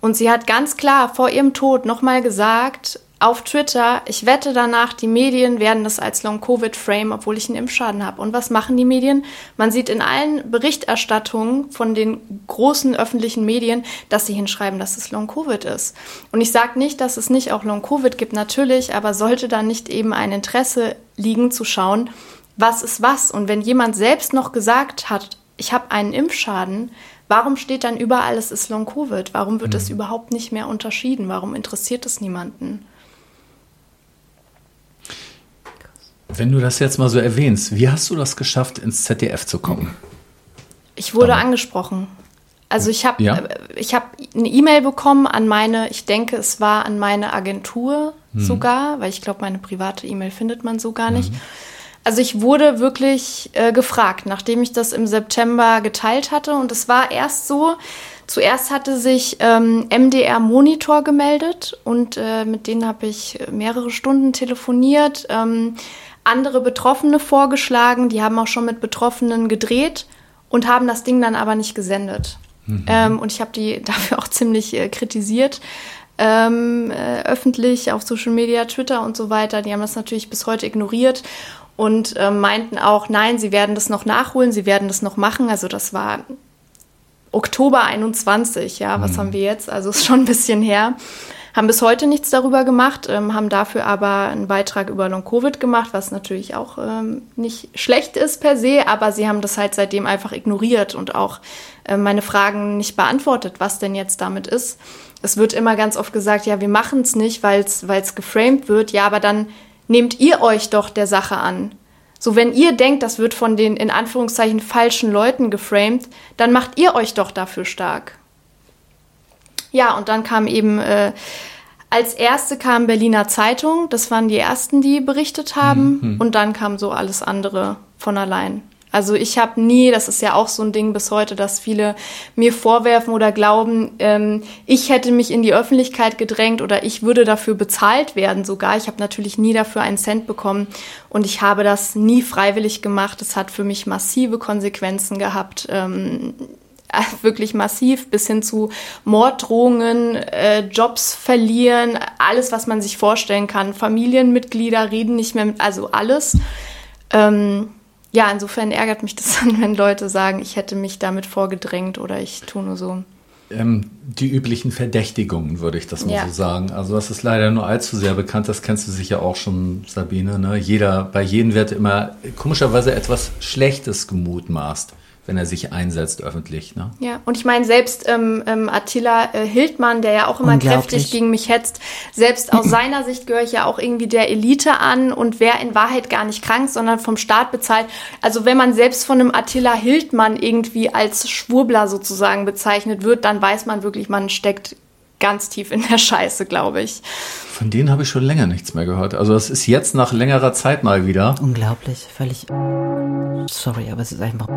Und sie hat ganz klar vor ihrem Tod nochmal gesagt, auf Twitter, ich wette danach, die Medien werden das als Long-Covid frame, obwohl ich einen Impfschaden habe. Und was machen die Medien? Man sieht in allen Berichterstattungen von den großen öffentlichen Medien, dass sie hinschreiben, dass es Long-Covid ist. Und ich sage nicht, dass es nicht auch Long-Covid gibt, natürlich, aber sollte da nicht eben ein Interesse liegen zu schauen, was ist was? Und wenn jemand selbst noch gesagt hat, ich habe einen Impfschaden, warum steht dann überall, es ist Long-Covid? Warum wird es überhaupt nicht mehr unterschieden? Warum interessiert es niemanden? Wenn du das jetzt mal so erwähnst, wie hast du das geschafft, ins ZDF zu kommen? Ich wurde Damals. angesprochen. Also ich habe Ja? äh, ich habe eine E-Mail bekommen an meine, ich denke, es war an meine Agentur Mhm. sogar, weil ich glaube, meine private E-Mail findet man so gar nicht. Also ich wurde wirklich äh, gefragt, nachdem ich das im September geteilt hatte. Und es war erst so, Zuerst hatte sich ähm, MDR Monitor gemeldet und äh, mit denen habe ich mehrere Stunden telefoniert. Ähm, andere Betroffene vorgeschlagen, die haben auch schon mit Betroffenen gedreht und haben das Ding dann aber nicht gesendet. Mhm. Ähm, und ich habe die dafür auch ziemlich äh, kritisiert. Ähm, äh, öffentlich auf Social Media, Twitter und so weiter. Die haben das natürlich bis heute ignoriert und äh, meinten auch, nein, sie werden das noch nachholen, sie werden das noch machen. Also das war Oktober 21, ja, was mhm. haben wir jetzt? Also ist schon ein bisschen her. Haben bis heute nichts darüber gemacht, ähm, haben dafür aber einen Beitrag über Long-Covid gemacht, was natürlich auch ähm, nicht schlecht ist per se, aber sie haben das halt seitdem einfach ignoriert und auch äh, meine Fragen nicht beantwortet, was denn jetzt damit ist. Es wird immer ganz oft gesagt, ja, wir machen es nicht, weil es geframed wird. Ja, aber dann nehmt ihr euch doch der Sache an. So, wenn ihr denkt, das wird von den in Anführungszeichen falschen Leuten geframed, dann macht ihr euch doch dafür stark. Ja, und dann kam eben äh, als erste kam Berliner Zeitung, das waren die ersten, die berichtet haben, mhm. und dann kam so alles andere von allein. Also ich habe nie, das ist ja auch so ein Ding bis heute, dass viele mir vorwerfen oder glauben, ähm, ich hätte mich in die Öffentlichkeit gedrängt oder ich würde dafür bezahlt werden sogar. Ich habe natürlich nie dafür einen Cent bekommen und ich habe das nie freiwillig gemacht. Es hat für mich massive Konsequenzen gehabt. Ähm, wirklich massiv bis hin zu Morddrohungen, äh, Jobs verlieren, alles, was man sich vorstellen kann. Familienmitglieder reden nicht mehr mit, also alles. Ähm, ja, insofern ärgert mich das dann, wenn Leute sagen, ich hätte mich damit vorgedrängt oder ich tue nur so. Ähm, die üblichen Verdächtigungen, würde ich das mal ja. so sagen. Also das ist leider nur allzu sehr bekannt, das kennst du sicher auch schon, Sabine. Ne? Jeder, bei jedem wird immer komischerweise etwas Schlechtes gemutmaßt wenn er sich einsetzt öffentlich. Ne? Ja, und ich meine, selbst ähm, ähm, Attila äh, Hildmann, der ja auch immer kräftig gegen mich hetzt, selbst aus seiner Sicht gehöre ich ja auch irgendwie der Elite an und wäre in Wahrheit gar nicht krank, sondern vom Staat bezahlt. Also wenn man selbst von einem Attila Hildmann irgendwie als Schwurbler sozusagen bezeichnet wird, dann weiß man wirklich, man steckt ganz tief in der Scheiße, glaube ich. Von denen habe ich schon länger nichts mehr gehört. Also es ist jetzt nach längerer Zeit mal wieder. Unglaublich, völlig. Sorry, aber es ist einfach.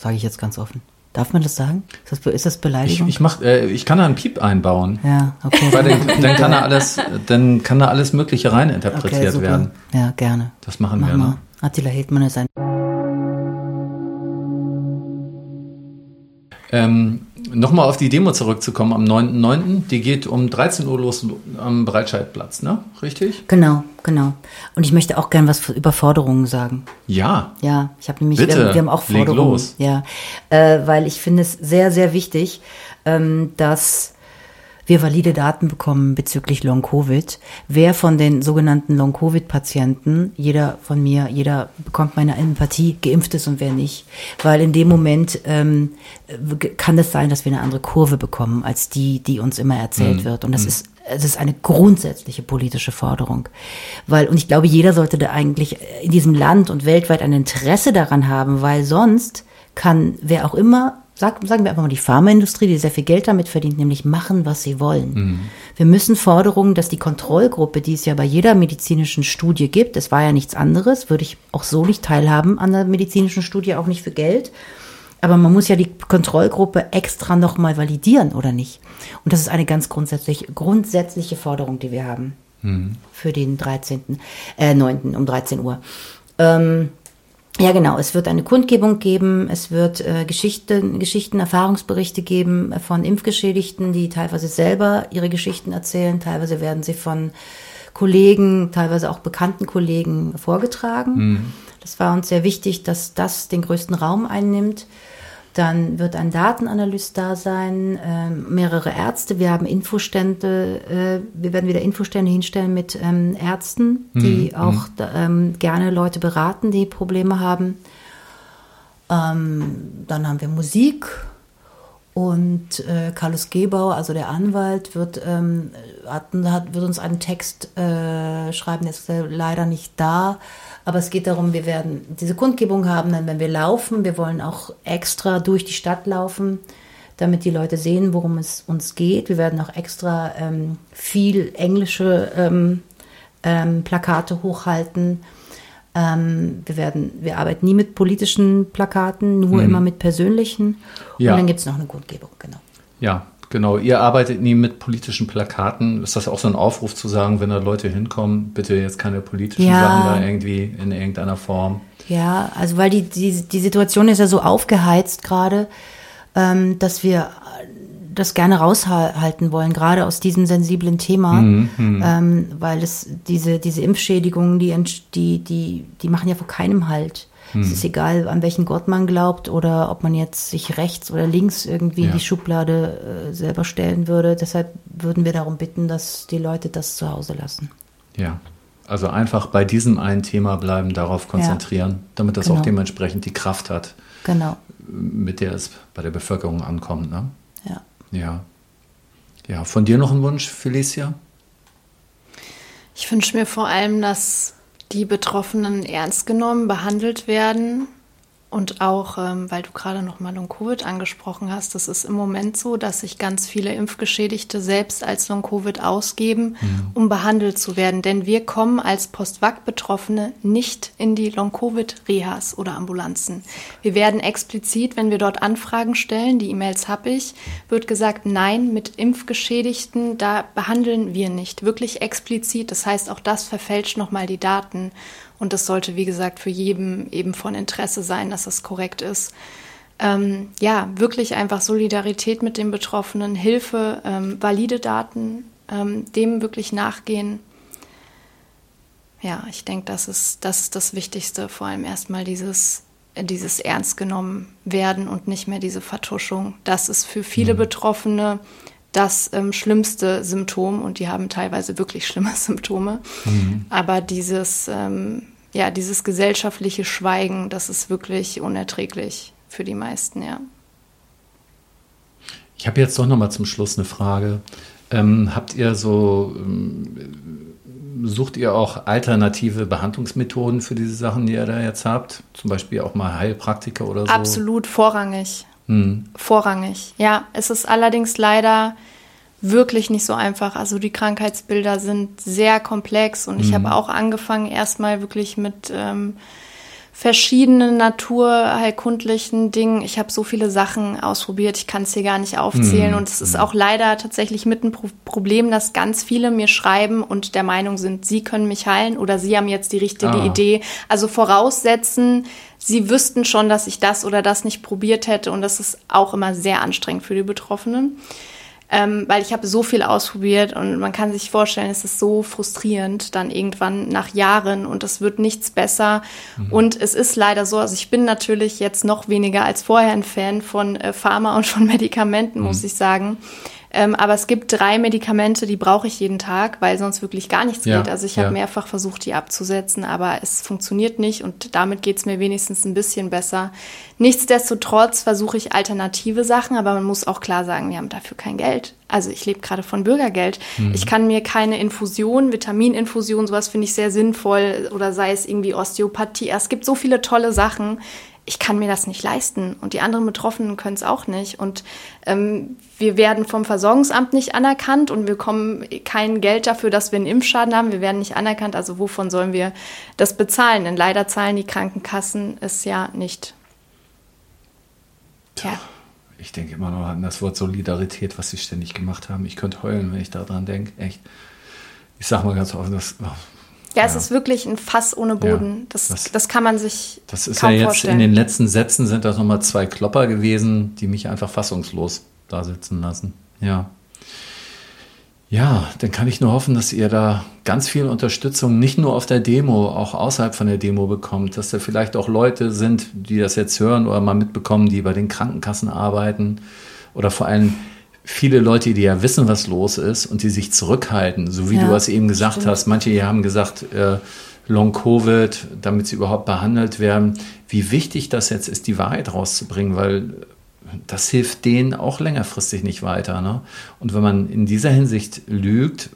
Sage ich jetzt ganz offen. Darf man das sagen? Ist das, ist das Beleidigung? Ich, ich, mach, äh, ich kann da einen Piep einbauen. Ja, okay. Weil dann, dann, kann da alles, dann kann da alles Mögliche reininterpretiert okay, werden. Ja, gerne. Das machen Mach wir. Mal. Ne? Attila Hildmann ist ein. Ähm, Nochmal auf die Demo zurückzukommen am 9.9. Die geht um 13 Uhr los am Breitscheidplatz, ne? Richtig? Genau, genau. Und ich möchte auch gern was über Forderungen sagen. Ja. Ja, ich habe nämlich, Bitte, wir, wir, haben auch Forderungen. Leg los. Ja, äh, weil ich finde es sehr, sehr wichtig, ähm, dass wir valide Daten bekommen bezüglich Long-Covid. Wer von den sogenannten Long-Covid-Patienten, jeder von mir, jeder bekommt meine Empathie, geimpft ist und wer nicht. Weil in dem Moment ähm, kann es sein, dass wir eine andere Kurve bekommen, als die, die uns immer erzählt mhm. wird. Und das mhm. ist es ist eine grundsätzliche politische Forderung. Weil, und ich glaube, jeder sollte da eigentlich in diesem Land und weltweit ein Interesse daran haben, weil sonst kann wer auch immer sag, sagen wir einfach mal die Pharmaindustrie, die sehr viel Geld damit verdient, nämlich machen, was sie wollen. Mhm. Wir müssen Forderungen, dass die Kontrollgruppe, die es ja bei jeder medizinischen Studie gibt, es war ja nichts anderes, würde ich auch so nicht teilhaben an der medizinischen Studie, auch nicht für Geld. Aber man muss ja die Kontrollgruppe extra nochmal validieren, oder nicht? Und das ist eine ganz grundsätzliche, grundsätzliche Forderung, die wir haben mhm. für den 13., äh, 9. um 13 Uhr. Ähm, ja, genau. Es wird eine Kundgebung geben. Es wird äh, Geschichten, Geschichten, Erfahrungsberichte geben von Impfgeschädigten, die teilweise selber ihre Geschichten erzählen. Teilweise werden sie von Kollegen, teilweise auch bekannten Kollegen vorgetragen. Mhm. Das war uns sehr wichtig, dass das den größten Raum einnimmt. Dann wird ein Datenanalyst da sein, äh, mehrere Ärzte. Wir haben Infostände, äh, wir werden wieder Infostände hinstellen mit ähm, Ärzten, die mhm. auch ähm, gerne Leute beraten, die Probleme haben. Ähm, dann haben wir Musik und äh, Carlos Gebau, also der Anwalt, wird, ähm, hat, hat, wird uns einen Text äh, schreiben, der ist leider nicht da aber es geht darum, wir werden diese Kundgebung haben, dann wenn wir laufen, wir wollen auch extra durch die Stadt laufen, damit die Leute sehen, worum es uns geht. Wir werden auch extra ähm, viel englische ähm, ähm, Plakate hochhalten. Ähm, wir werden, wir arbeiten nie mit politischen Plakaten, nur mhm. immer mit persönlichen. Ja. Und dann gibt es noch eine Kundgebung, genau. Ja, genau. Ihr arbeitet nie mit politischen Plakaten. Ist das auch so ein Aufruf zu sagen, wenn da Leute hinkommen, bitte jetzt keine politischen ja. Sachen da irgendwie in irgendeiner Form? Ja, also weil die, die, die Situation ist ja so aufgeheizt gerade, ähm, dass wir das gerne raushalten wollen, gerade aus diesem sensiblen Thema, mhm, mhm, ähm, weil es diese, diese Impfschädigungen, die, die, die, die machen ja vor keinem Halt. Mhm. Es ist egal, an welchen Gott man glaubt oder ob man jetzt sich rechts oder links irgendwie ja. in die Schublade äh, selber stellen würde. Deshalb würden wir darum bitten, dass die Leute das zu Hause lassen. Ja, also einfach bei diesem einen Thema bleiben, darauf konzentrieren, ja. damit das genau. auch dementsprechend die Kraft hat, genau. mit der es bei der Bevölkerung ankommt. Ne? Ja. Ja. Ja, von dir noch ein Wunsch, Felicia? Ich wünsche mir vor allem, dass die Betroffenen ernst genommen, behandelt werden und auch, ähm, weil du gerade noch mal Long-Covid angesprochen hast, das ist im Moment so, dass sich ganz viele Impfgeschädigte selbst als Long-Covid ausgeben, mhm. um behandelt zu werden. Denn wir kommen als Post-Vac-Betroffene nicht in die Long-Covid-Rehas oder Ambulanzen. Wir werden explizit, wenn wir dort Anfragen stellen, die E-Mails habe ich, wird gesagt, nein, mit Impfgeschädigten, da behandeln wir nicht. Wirklich explizit. Das heißt, auch das verfälscht nochmal die Daten. Und das sollte, wie gesagt, für jeden eben von Interesse sein, dass das korrekt ist. Ähm, ja, wirklich einfach Solidarität mit den Betroffenen, Hilfe, ähm, valide Daten, ähm, dem wirklich nachgehen. Ja, ich denke, das ist, das ist das Wichtigste, vor allem erstmal dieses, dieses ernst genommen werden und nicht mehr diese Vertuschung. Das ist für viele mhm. Betroffene das ähm, schlimmste Symptom und die haben teilweise wirklich schlimme Symptome. Mhm. Aber dieses, ähm, ja, dieses gesellschaftliche Schweigen, das ist wirklich unerträglich für die meisten, ja. Ich habe jetzt doch noch mal zum Schluss eine Frage. Ähm, habt ihr so, ähm, sucht ihr auch alternative Behandlungsmethoden für diese Sachen, die ihr da jetzt habt? Zum Beispiel auch mal Heilpraktiker oder so? Absolut vorrangig. Hm. Vorrangig. Ja, es ist allerdings leider wirklich nicht so einfach. Also die Krankheitsbilder sind sehr komplex und ich habe mhm. auch angefangen erstmal wirklich mit ähm, verschiedenen naturheilkundlichen Dingen. Ich habe so viele Sachen ausprobiert, ich kann es hier gar nicht aufzählen. Mhm. Und es ist mhm. auch leider tatsächlich mit ein Pro Problem, dass ganz viele mir schreiben und der Meinung sind, sie können mich heilen oder sie haben jetzt die richtige ah. Idee. Also voraussetzen, sie wüssten schon, dass ich das oder das nicht probiert hätte. Und das ist auch immer sehr anstrengend für die Betroffenen ähm, weil ich habe so viel ausprobiert und man kann sich vorstellen, es ist so frustrierend dann irgendwann nach Jahren und es wird nichts besser. Mhm. Und es ist leider so, also ich bin natürlich jetzt noch weniger als vorher ein Fan von äh, Pharma und von Medikamenten, mhm. muss ich sagen. Ähm, aber es gibt drei Medikamente, die brauche ich jeden Tag, weil sonst wirklich gar nichts ja, geht. Also ich ja. habe mehrfach versucht, die abzusetzen, aber es funktioniert nicht und damit geht es mir wenigstens ein bisschen besser. Nichtsdestotrotz versuche ich alternative Sachen, aber man muss auch klar sagen, wir haben dafür kein Geld. Also ich lebe gerade von Bürgergeld. Mhm. Ich kann mir keine Infusion, Vitamininfusion, sowas finde ich sehr sinnvoll oder sei es irgendwie Osteopathie. Es gibt so viele tolle Sachen ich kann mir das nicht leisten und die anderen Betroffenen können es auch nicht. Und ähm, wir werden vom Versorgungsamt nicht anerkannt und wir bekommen kein Geld dafür, dass wir einen Impfschaden haben. Wir werden nicht anerkannt. Also wovon sollen wir das bezahlen? Denn leider zahlen die Krankenkassen es ja nicht. Tja. Ich denke immer noch an das Wort Solidarität, was sie ständig gemacht haben. Ich könnte heulen, wenn ich daran denke. Echt. Ich sage mal ganz offen, das, ja, es ist wirklich ein Fass ohne Boden. Ja, das, das, das, kann man sich. Das ist ja jetzt vorstellen. in den letzten Sätzen sind das nochmal zwei Klopper gewesen, die mich einfach fassungslos da sitzen lassen. Ja. Ja, dann kann ich nur hoffen, dass ihr da ganz viel Unterstützung nicht nur auf der Demo, auch außerhalb von der Demo bekommt, dass da vielleicht auch Leute sind, die das jetzt hören oder mal mitbekommen, die bei den Krankenkassen arbeiten oder vor allem viele Leute, die ja wissen, was los ist und die sich zurückhalten, so wie ja, du es eben gesagt stimmt. hast. Manche haben gesagt, äh, Long Covid, damit sie überhaupt behandelt werden. Wie wichtig das jetzt ist, die Wahrheit rauszubringen, weil das hilft denen auch längerfristig nicht weiter. Ne? Und wenn man in dieser Hinsicht lügt,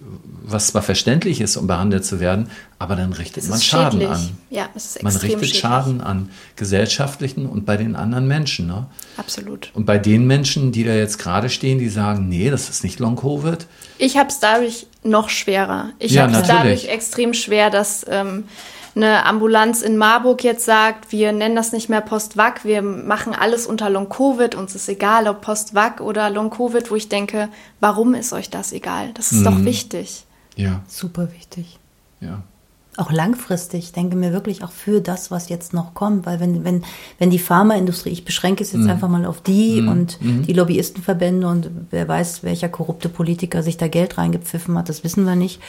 was zwar verständlich ist, um behandelt zu werden, aber dann richtet man Schaden schädlich. an. Ja, es ist man richtet schädlich. Schaden an gesellschaftlichen und bei den anderen Menschen. Ne? Absolut. Und bei den Menschen, die da jetzt gerade stehen, die sagen, nee, das ist nicht Long-Covid. Ich habe es dadurch noch schwerer. Ich ja, habe es dadurch extrem schwer, dass ähm, eine Ambulanz in Marburg jetzt sagt, wir nennen das nicht mehr Post-Vac, wir machen alles unter Long-Covid, uns ist egal, ob Post-Vac oder Long-Covid, wo ich denke, warum ist euch das egal? Das ist mhm. doch wichtig. Ja. Super wichtig. Ja auch langfristig, ich denke mir wirklich auch für das, was jetzt noch kommt, weil wenn, wenn, wenn die Pharmaindustrie, ich beschränke es jetzt mm. einfach mal auf die mm. und mm. die Lobbyistenverbände und wer weiß, welcher korrupte Politiker sich da Geld reingepfiffen hat, das wissen wir nicht.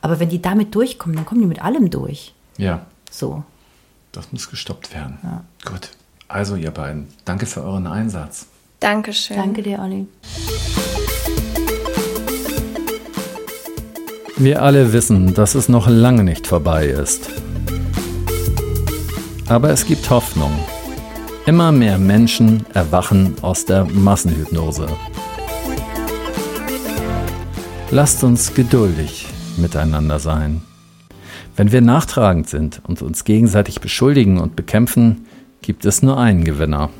Aber wenn die damit durchkommen, dann kommen die mit allem durch. Ja. So. Das muss gestoppt werden. Ja. Gut. Also ihr beiden, danke für euren Einsatz. Dankeschön. Danke dir, Olli. Wir alle wissen, dass es noch lange nicht vorbei ist. Aber es gibt Hoffnung. Immer mehr Menschen erwachen aus der Massenhypnose. Lasst uns geduldig miteinander sein. Wenn wir nachtragend sind und uns gegenseitig beschuldigen und bekämpfen, gibt es nur einen Gewinner.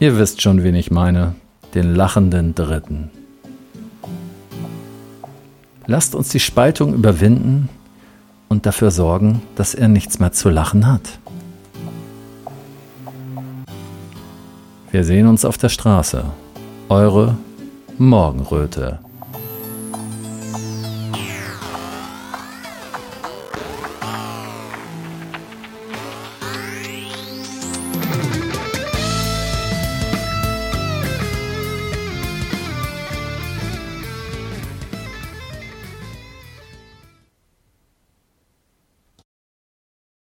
Ihr wisst schon, wen ich meine, den lachenden Dritten. Lasst uns die Spaltung überwinden und dafür sorgen, dass er nichts mehr zu lachen hat. Wir sehen uns auf der Straße. Eure Morgenröte.